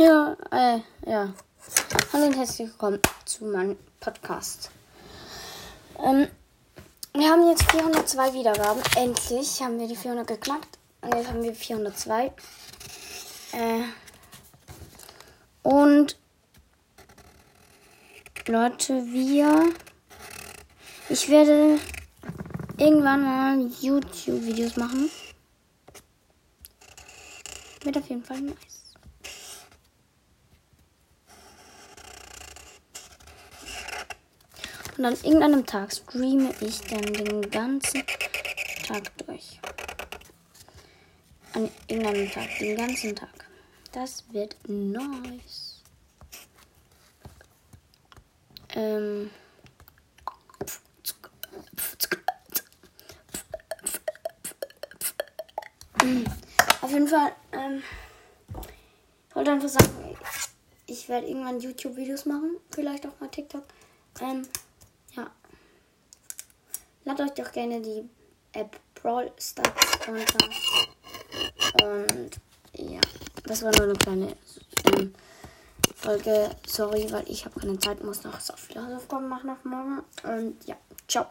Ja, äh, ja. Hallo und herzlich willkommen zu meinem Podcast. Ähm, wir haben jetzt 402 Wiedergaben. Endlich haben wir die 400 geknackt. Und jetzt haben wir 402. Äh, und Leute, wir. Ich werde irgendwann mal YouTube-Videos machen. Wird auf jeden Fall nice. Und an irgendeinem Tag streame ich dann den ganzen Tag durch. An irgendeinem Tag, den ganzen Tag. Das wird nice. Ähm. Auf jeden Fall, ähm, ich wollte einfach sagen, ich werde irgendwann YouTube-Videos machen, vielleicht auch mal TikTok. Ähm. Ladet euch doch gerne die App Brawl Stars runter. Und ja, das war nur eine kleine ähm, Folge. Sorry, weil ich habe keine Zeit, muss noch so viele Hausaufgaben machen auf morgen. Und ja, ciao.